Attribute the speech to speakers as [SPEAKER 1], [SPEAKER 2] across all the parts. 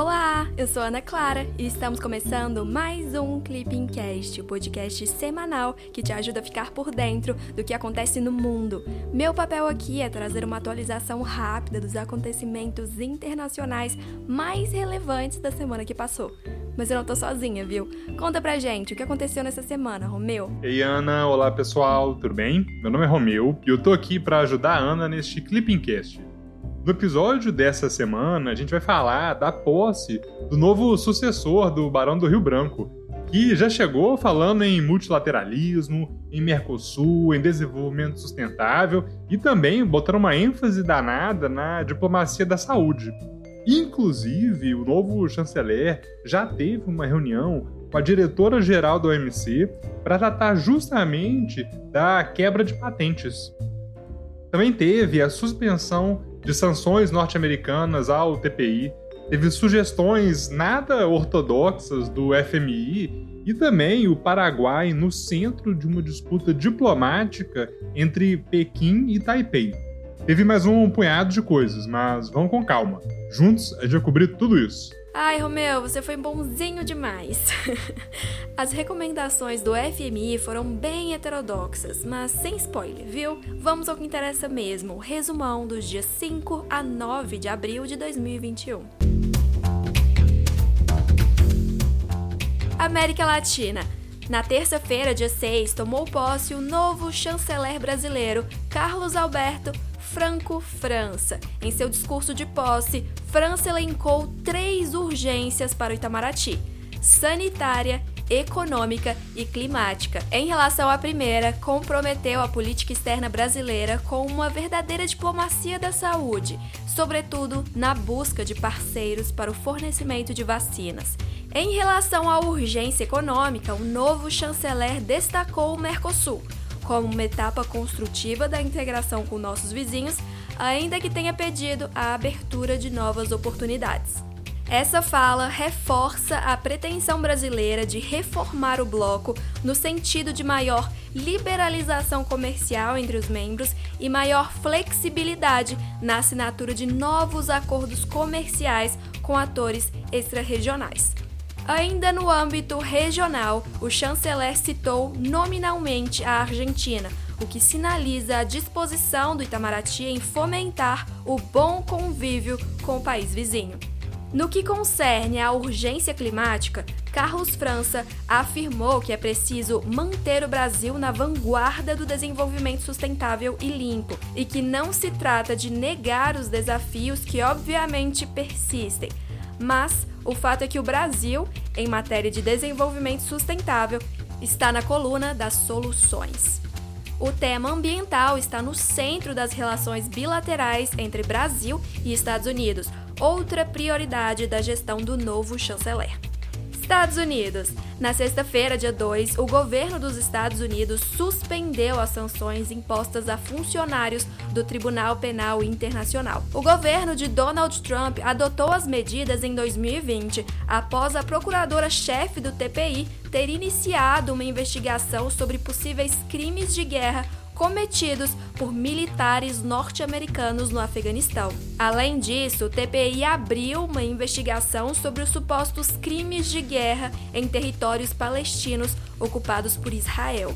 [SPEAKER 1] Olá, eu sou Ana Clara e estamos começando mais um Clipping Cast, o podcast semanal que te ajuda a ficar por dentro do que acontece no mundo. Meu papel aqui é trazer uma atualização rápida dos acontecimentos internacionais mais relevantes da semana que passou. Mas eu não tô sozinha, viu? Conta pra gente o que aconteceu nessa semana, Romeu.
[SPEAKER 2] Ei, Ana, olá pessoal, tudo bem? Meu nome é Romeu e eu tô aqui para ajudar a Ana neste Clipping Cast. No episódio dessa semana, a gente vai falar da posse do novo sucessor do Barão do Rio Branco, que já chegou falando em multilateralismo, em Mercosul, em desenvolvimento sustentável e também botando uma ênfase danada na diplomacia da saúde. Inclusive, o novo chanceler já teve uma reunião com a diretora-geral da OMC para tratar justamente da quebra de patentes. Também teve a suspensão de sanções norte-americanas ao TPI, teve sugestões nada ortodoxas do FMI e também o Paraguai no centro de uma disputa diplomática entre Pequim e Taipei. Teve mais um punhado de coisas, mas vamos com calma. Juntos a gente vai cobrir tudo isso.
[SPEAKER 1] Ai, Romeu, você foi bonzinho demais. As recomendações do FMI foram bem heterodoxas, mas sem spoiler, viu? Vamos ao que interessa mesmo: o resumão dos dias 5 a 9 de abril de 2021. América Latina. Na terça-feira, dia 6, tomou posse o novo chanceler brasileiro, Carlos Alberto Franco França. Em seu discurso de posse, França elencou três urgências para o Itamaraty: sanitária, econômica e climática. Em relação à primeira, comprometeu a política externa brasileira com uma verdadeira diplomacia da saúde, sobretudo na busca de parceiros para o fornecimento de vacinas. Em relação à urgência econômica, o novo chanceler destacou o Mercosul como uma etapa construtiva da integração com nossos vizinhos, ainda que tenha pedido a abertura de novas oportunidades. Essa fala reforça a pretensão brasileira de reformar o bloco no sentido de maior liberalização comercial entre os membros e maior flexibilidade na assinatura de novos acordos comerciais com atores extra-regionais. Ainda no âmbito regional, o chanceler citou nominalmente a Argentina, o que sinaliza a disposição do Itamaraty em fomentar o bom convívio com o país vizinho. No que concerne à urgência climática, Carlos França afirmou que é preciso manter o Brasil na vanguarda do desenvolvimento sustentável e limpo e que não se trata de negar os desafios que obviamente persistem, mas o fato é que o Brasil, em matéria de desenvolvimento sustentável, está na coluna das soluções. O tema ambiental está no centro das relações bilaterais entre Brasil e Estados Unidos, outra prioridade da gestão do novo chanceler. Estados Unidos. Na sexta-feira, dia 2, o governo dos Estados Unidos suspendeu as sanções impostas a funcionários do Tribunal Penal Internacional. O governo de Donald Trump adotou as medidas em 2020, após a procuradora-chefe do TPI ter iniciado uma investigação sobre possíveis crimes de guerra cometidos por militares norte-americanos no Afeganistão. Além disso, o TPI abriu uma investigação sobre os supostos crimes de guerra em territórios palestinos ocupados por Israel.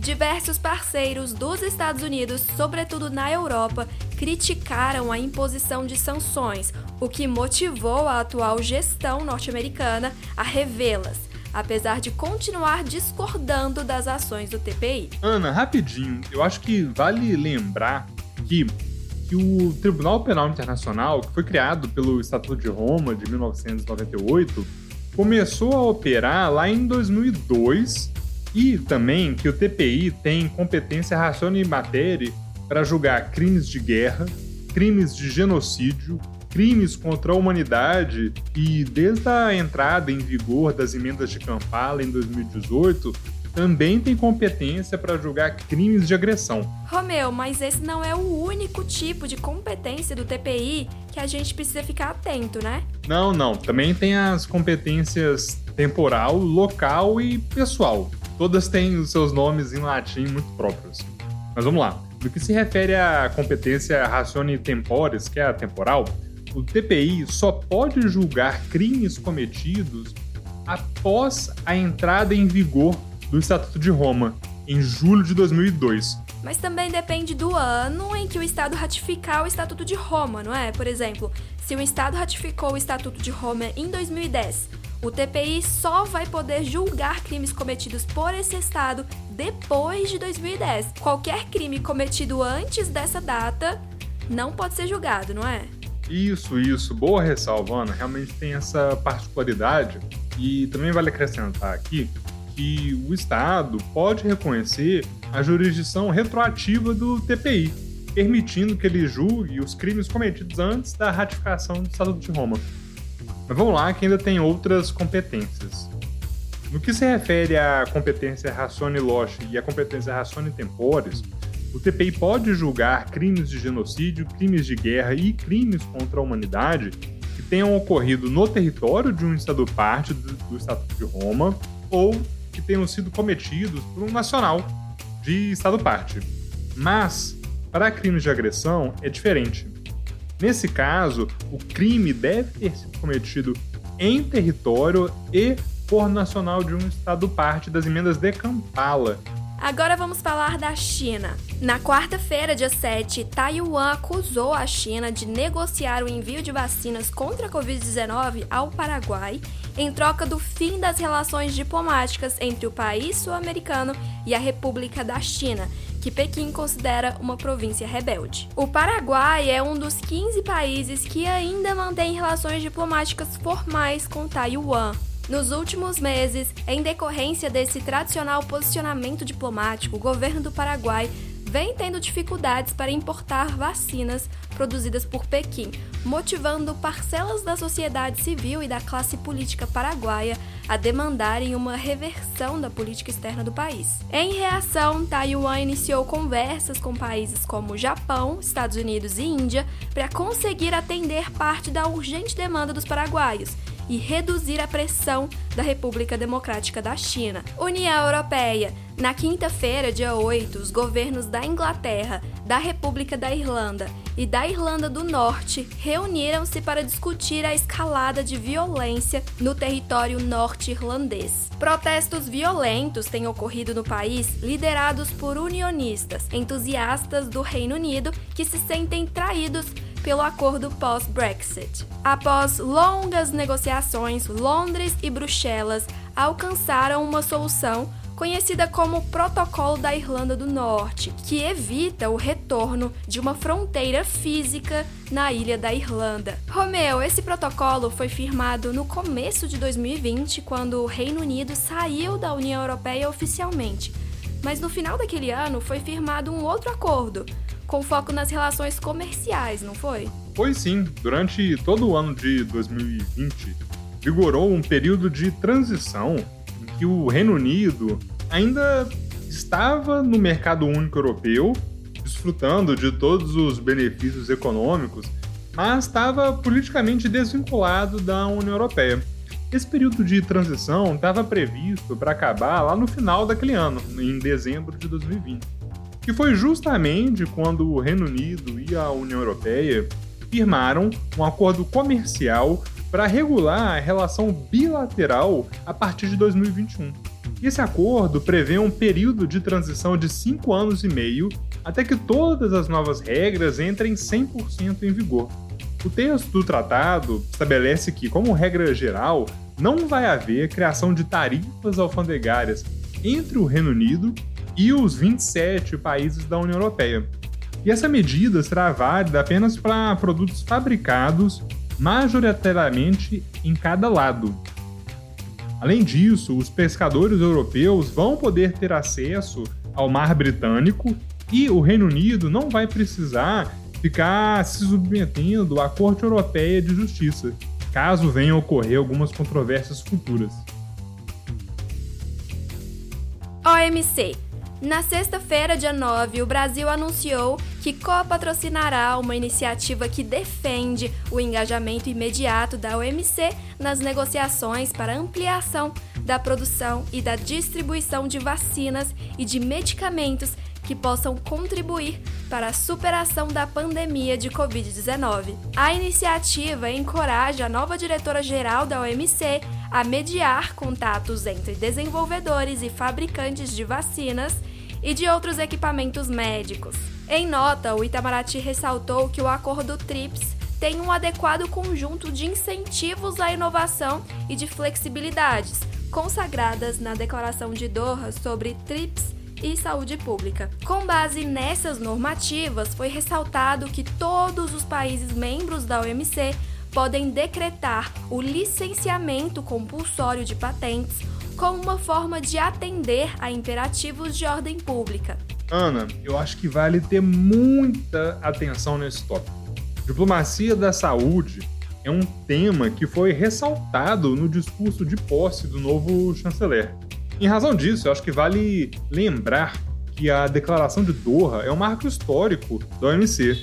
[SPEAKER 1] Diversos parceiros dos Estados Unidos, sobretudo na Europa, criticaram a imposição de sanções, o que motivou a atual gestão norte-americana a revê-las apesar de continuar discordando das ações do TPI.
[SPEAKER 2] Ana, rapidinho, eu acho que vale lembrar que, que o Tribunal Penal Internacional, que foi criado pelo Estatuto de Roma de 1998, começou a operar lá em 2002 e também que o TPI tem competência raciona e matéria para julgar crimes de guerra, crimes de genocídio, crimes contra a humanidade e desde a entrada em vigor das emendas de Kampala em 2018, também tem competência para julgar crimes de agressão.
[SPEAKER 1] Romeu, mas esse não é o único tipo de competência do TPI que a gente precisa ficar atento, né?
[SPEAKER 2] Não, não. Também tem as competências temporal, local e pessoal. Todas têm os seus nomes em latim muito próprios. Mas vamos lá. No que se refere à competência ratione temporis, que é a temporal, o TPI só pode julgar crimes cometidos após a entrada em vigor do Estatuto de Roma, em julho de 2002.
[SPEAKER 1] Mas também depende do ano em que o Estado ratificar o Estatuto de Roma, não é? Por exemplo, se o Estado ratificou o Estatuto de Roma em 2010, o TPI só vai poder julgar crimes cometidos por esse Estado depois de 2010. Qualquer crime cometido antes dessa data não pode ser julgado, não é?
[SPEAKER 2] Isso, isso. Boa ressalva, Ana. Realmente tem essa particularidade. E também vale acrescentar aqui que o Estado pode reconhecer a jurisdição retroativa do TPI, permitindo que ele julgue os crimes cometidos antes da ratificação do Estatuto de Roma. Mas vamos lá, que ainda tem outras competências. No que se refere à competência ratione loci e à competência ratione temporis, o TPI pode julgar crimes de genocídio, crimes de guerra e crimes contra a humanidade que tenham ocorrido no território de um Estado parte do, do Estatuto de Roma ou que tenham sido cometidos por um nacional de Estado parte. Mas, para crimes de agressão, é diferente. Nesse caso, o crime deve ter sido cometido em território e por nacional de um Estado parte das emendas de Kampala,
[SPEAKER 1] Agora vamos falar da China. Na quarta-feira, dia 7, Taiwan acusou a China de negociar o envio de vacinas contra a Covid-19 ao Paraguai em troca do fim das relações diplomáticas entre o país sul-americano e a República da China, que Pequim considera uma província rebelde. O Paraguai é um dos 15 países que ainda mantém relações diplomáticas formais com Taiwan. Nos últimos meses, em decorrência desse tradicional posicionamento diplomático, o governo do Paraguai vem tendo dificuldades para importar vacinas produzidas por Pequim, motivando parcelas da sociedade civil e da classe política paraguaia a demandarem uma reversão da política externa do país. Em reação, Taiwan iniciou conversas com países como Japão, Estados Unidos e Índia para conseguir atender parte da urgente demanda dos paraguaios e reduzir a pressão da República Democrática da China. União Europeia. Na quinta-feira, dia 8, os governos da Inglaterra, da República da Irlanda e da Irlanda do Norte reuniram-se para discutir a escalada de violência no território norte-irlandês. Protestos violentos têm ocorrido no país, liderados por unionistas, entusiastas do Reino Unido que se sentem traídos pelo acordo pós-Brexit. Após longas negociações, Londres e Bruxelas alcançaram uma solução conhecida como Protocolo da Irlanda do Norte, que evita o retorno de uma fronteira física na ilha da Irlanda. Romeu, esse protocolo foi firmado no começo de 2020, quando o Reino Unido saiu da União Europeia oficialmente. Mas no final daquele ano foi firmado um outro acordo, com foco nas relações comerciais, não foi?
[SPEAKER 2] Foi sim. Durante todo o ano de 2020, vigorou um período de transição em que o Reino Unido ainda estava no mercado único europeu, desfrutando de todos os benefícios econômicos, mas estava politicamente desvinculado da União Europeia. Esse período de transição estava previsto para acabar lá no final daquele ano, em dezembro de 2020 que foi justamente quando o Reino Unido e a União Europeia firmaram um acordo comercial para regular a relação bilateral a partir de 2021. Esse acordo prevê um período de transição de cinco anos e meio até que todas as novas regras entrem 100% em vigor. O texto do tratado estabelece que, como regra geral, não vai haver criação de tarifas alfandegárias entre o Reino Unido e os 27 países da União Europeia. E essa medida será válida apenas para produtos fabricados majoritariamente em cada lado. Além disso, os pescadores europeus vão poder ter acesso ao mar britânico e o Reino Unido não vai precisar ficar se submetendo à Corte Europeia de Justiça, caso venham a ocorrer algumas controvérsias futuras.
[SPEAKER 1] OMC na sexta-feira, dia 9, o Brasil anunciou que co-patrocinará uma iniciativa que defende o engajamento imediato da OMC nas negociações para ampliação da produção e da distribuição de vacinas e de medicamentos que possam contribuir para a superação da pandemia de Covid-19. A iniciativa encoraja a nova diretora-geral da OMC a mediar contatos entre desenvolvedores e fabricantes de vacinas e de outros equipamentos médicos. Em nota, o Itamaraty ressaltou que o acordo TRIPS tem um adequado conjunto de incentivos à inovação e de flexibilidades, consagradas na Declaração de Doha sobre TRIPS e saúde pública. Com base nessas normativas, foi ressaltado que todos os países membros da OMC podem decretar o licenciamento compulsório de patentes como uma forma de atender a imperativos de ordem pública.
[SPEAKER 2] Ana, eu acho que vale ter muita atenção nesse tópico. Diplomacia da saúde é um tema que foi ressaltado no discurso de posse do novo chanceler. Em razão disso, eu acho que vale lembrar que a Declaração de Doha é um marco histórico da OMC.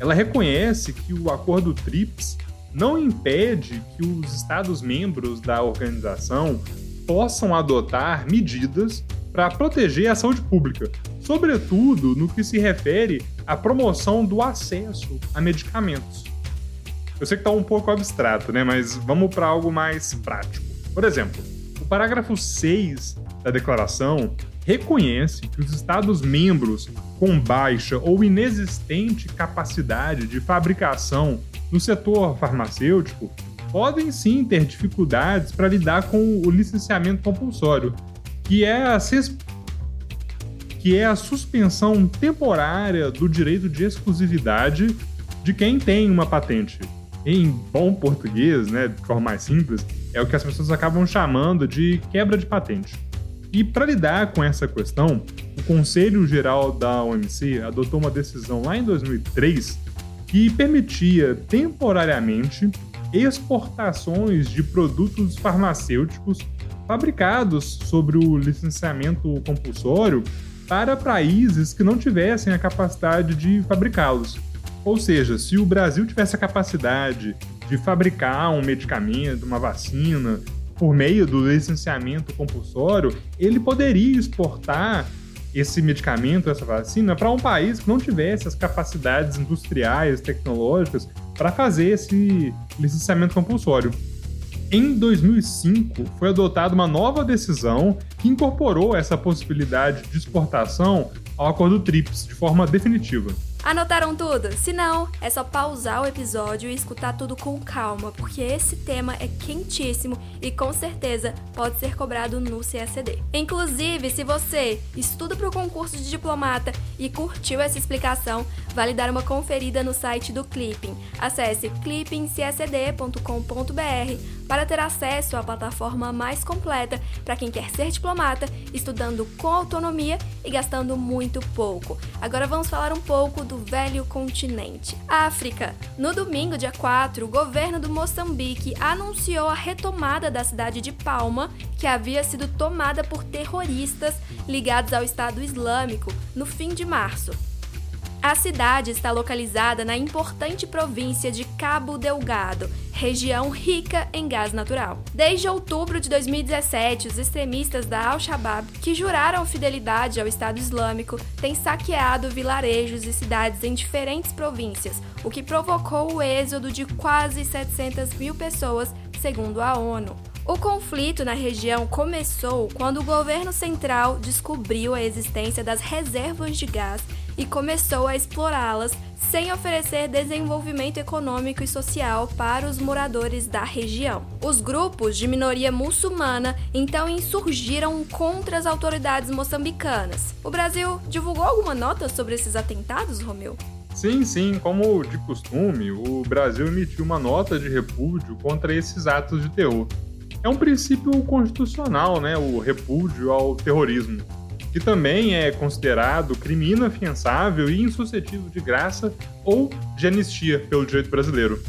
[SPEAKER 2] Ela reconhece que o acordo TRIPS não impede que os Estados-membros da organização possam adotar medidas para proteger a saúde pública, sobretudo no que se refere à promoção do acesso a medicamentos. Eu sei que está um pouco abstrato, né? Mas vamos para algo mais prático. Por exemplo, o parágrafo 6 da declaração reconhece que os Estados-membros com baixa ou inexistente capacidade de fabricação no setor farmacêutico podem sim ter dificuldades para lidar com o licenciamento compulsório, que é a que é a suspensão temporária do direito de exclusividade de quem tem uma patente. Em bom português, né, de forma mais simples, é o que as pessoas acabam chamando de quebra de patente. E para lidar com essa questão, o Conselho Geral da OMC adotou uma decisão lá em 2003 que permitia temporariamente exportações de produtos farmacêuticos fabricados sobre o licenciamento compulsório para países que não tivessem a capacidade de fabricá-los. Ou seja, se o Brasil tivesse a capacidade de fabricar um medicamento, uma vacina, por meio do licenciamento compulsório, ele poderia exportar esse medicamento, essa vacina, para um país que não tivesse as capacidades industriais, tecnológicas para fazer esse licenciamento compulsório. Em 2005, foi adotada uma nova decisão que incorporou essa possibilidade de exportação ao acordo TRIPS de forma definitiva.
[SPEAKER 1] Anotaram tudo? Se não, é só pausar o episódio e escutar tudo com calma, porque esse tema é quentíssimo e com certeza pode ser cobrado no CSD. Inclusive, se você estuda para o concurso de diplomata e curtiu essa explicação, vale dar uma conferida no site do Clipping. Acesse clippingcsd.com.br para ter acesso à plataforma mais completa para quem quer ser diplomata, estudando com autonomia e gastando muito pouco. Agora vamos falar um pouco do velho continente. África. No domingo, dia 4, o governo do Moçambique anunciou a retomada da cidade de Palma, que havia sido tomada por terroristas ligados ao Estado Islâmico no fim de março. A cidade está localizada na importante província de Cabo Delgado, região rica em gás natural. Desde outubro de 2017, os extremistas da Al-Shabaab, que juraram fidelidade ao Estado Islâmico, têm saqueado vilarejos e cidades em diferentes províncias, o que provocou o êxodo de quase 700 mil pessoas, segundo a ONU. O conflito na região começou quando o governo central descobriu a existência das reservas de gás e começou a explorá-las sem oferecer desenvolvimento econômico e social para os moradores da região. Os grupos de minoria muçulmana então insurgiram contra as autoridades moçambicanas. O Brasil divulgou alguma nota sobre esses atentados, Romeu?
[SPEAKER 2] Sim, sim, como de costume, o Brasil emitiu uma nota de repúdio contra esses atos de terror. É um princípio constitucional, né, o repúdio ao terrorismo que também é considerado crime inafiançável e insuscetível de graça ou de anistia pelo direito brasileiro.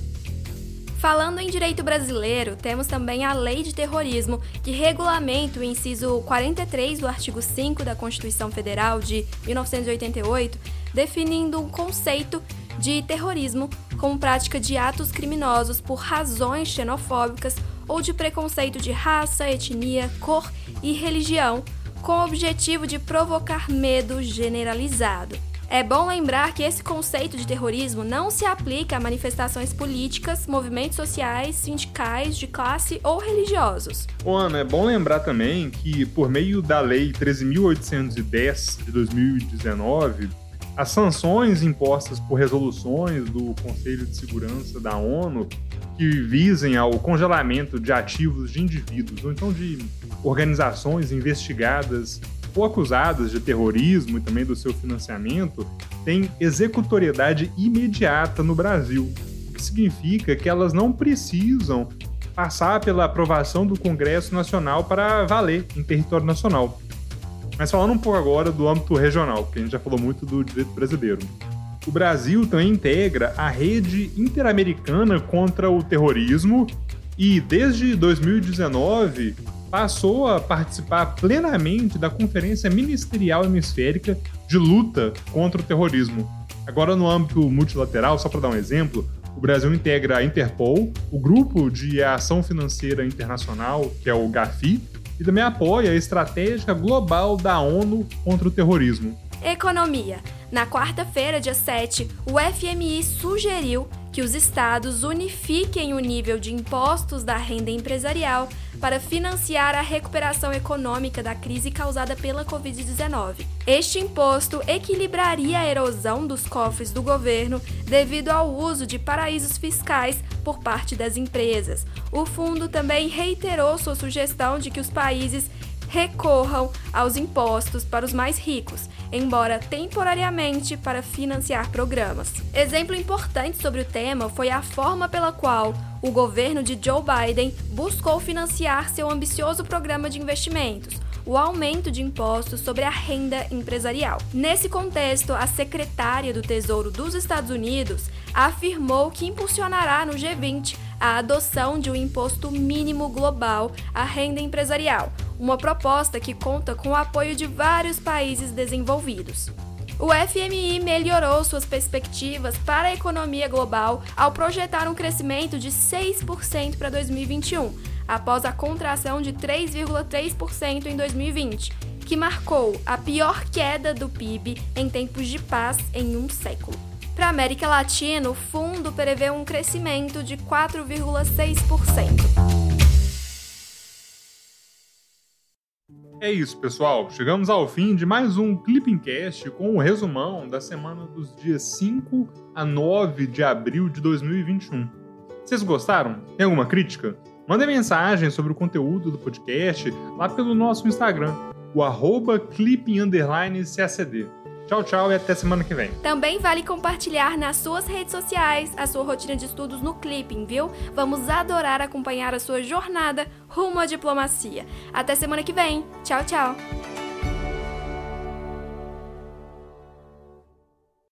[SPEAKER 1] Falando em direito brasileiro, temos também a Lei de Terrorismo, que regulamenta o inciso 43 do artigo 5 da Constituição Federal de 1988, definindo um conceito de terrorismo como prática de atos criminosos por razões xenofóbicas ou de preconceito de raça, etnia, cor e religião com o objetivo de provocar medo generalizado. É bom lembrar que esse conceito de terrorismo não se aplica a manifestações políticas, movimentos sociais, sindicais, de classe ou religiosos.
[SPEAKER 2] Ô Ana, é bom lembrar também que, por meio da Lei 13.810 de 2019, as sanções impostas por resoluções do Conselho de Segurança da ONU que visem ao congelamento de ativos de indivíduos ou então de organizações investigadas ou acusadas de terrorismo e também do seu financiamento têm executoriedade imediata no Brasil, o que significa que elas não precisam passar pela aprovação do Congresso Nacional para valer em território nacional. Mas falando um pouco agora do âmbito regional, porque a gente já falou muito do direito brasileiro. O Brasil também integra a rede interamericana contra o terrorismo e desde 2019 passou a participar plenamente da Conferência Ministerial Hemisférica de Luta contra o Terrorismo. Agora, no âmbito multilateral, só para dar um exemplo, o Brasil integra a Interpol, o Grupo de Ação Financeira Internacional, que é o GAFI, e também apoia a Estratégia Global da ONU contra o Terrorismo.
[SPEAKER 1] Economia. Na quarta-feira, dia 7, o FMI sugeriu que os estados unifiquem o nível de impostos da renda empresarial para financiar a recuperação econômica da crise causada pela Covid-19. Este imposto equilibraria a erosão dos cofres do governo devido ao uso de paraísos fiscais por parte das empresas. O fundo também reiterou sua sugestão de que os países recorram aos impostos para os mais ricos, embora temporariamente para financiar programas. Exemplo importante sobre o tema foi a forma pela qual o governo de Joe Biden buscou financiar seu ambicioso programa de investimentos, o aumento de impostos sobre a renda empresarial. Nesse contexto, a secretária do Tesouro dos Estados Unidos afirmou que impulsionará no G20 a adoção de um imposto mínimo global à renda empresarial, uma proposta que conta com o apoio de vários países desenvolvidos. O FMI melhorou suas perspectivas para a economia global ao projetar um crescimento de 6% para 2021, após a contração de 3,3% em 2020, que marcou a pior queda do PIB em tempos de paz em um século. Para a América Latina, o fundo prevê um crescimento de 4,6%.
[SPEAKER 2] É isso, pessoal. Chegamos ao fim de mais um Clipping Cast com o um resumão da semana dos dias 5 a 9 de abril de 2021. Vocês gostaram? Tem alguma crítica? Mandem mensagem sobre o conteúdo do podcast lá pelo nosso Instagram, o arroba clipping__cacd. Tchau, tchau e até semana que vem.
[SPEAKER 1] Também vale compartilhar nas suas redes sociais a sua rotina de estudos no Clipping, viu? Vamos adorar acompanhar a sua jornada rumo à diplomacia. Até semana que vem. Tchau, tchau.